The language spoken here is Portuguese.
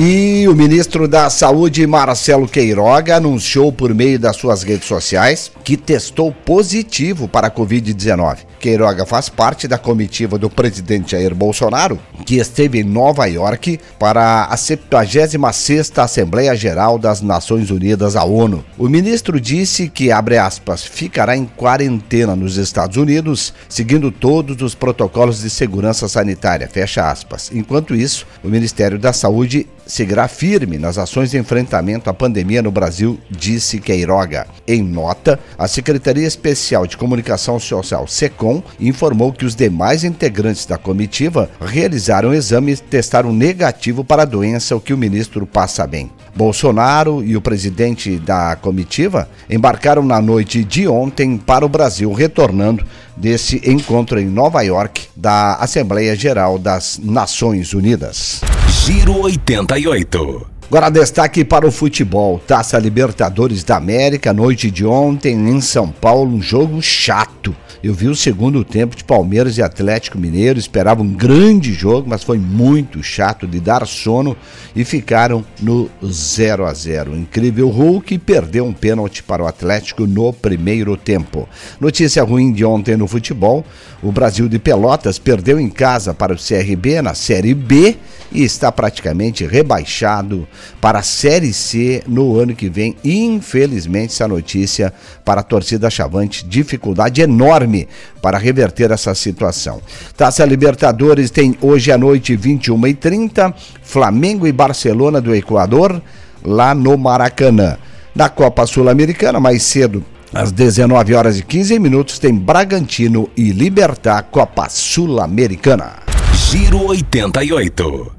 E o ministro da Saúde, Marcelo Queiroga, anunciou por meio das suas redes sociais que testou positivo para a Covid-19. Queiroga faz parte da comitiva do presidente Jair Bolsonaro, que esteve em Nova York para a 76ª Assembleia Geral das Nações Unidas, a ONU. O ministro disse que, abre aspas, ficará em quarentena nos Estados Unidos, seguindo todos os protocolos de segurança sanitária, fecha aspas. Enquanto isso, o Ministério da Saúde seguirá firme nas ações de enfrentamento à pandemia no Brasil, disse Queiroga. Em nota, a Secretaria Especial de Comunicação Social, SECOM, informou que os demais integrantes da comitiva realizaram exames e testaram negativo para a doença, o que o ministro passa bem. Bolsonaro e o presidente da comitiva embarcaram na noite de ontem para o Brasil, retornando desse encontro em Nova York da Assembleia Geral das Nações Unidas. Giro 88. Agora destaque para o futebol. Taça Libertadores da América, noite de ontem em São Paulo, um jogo chato. Eu vi o segundo tempo de Palmeiras e Atlético Mineiro, esperava um grande jogo, mas foi muito chato de dar sono e ficaram no 0 a 0. Incrível Hulk perdeu um pênalti para o Atlético no primeiro tempo. Notícia ruim de ontem no futebol: o Brasil de Pelotas perdeu em casa para o CRB na Série B e está praticamente rebaixado para a Série C no ano que vem. Infelizmente, essa notícia para a torcida chavante, dificuldade enorme para reverter essa situação. Taça Libertadores tem hoje à noite 21h30, Flamengo e Barcelona do Equador, lá no Maracanã. Na Copa Sul-Americana, mais cedo, às 19 horas e 15 minutos, tem Bragantino e Libertar Copa Sul-Americana. Giro 88.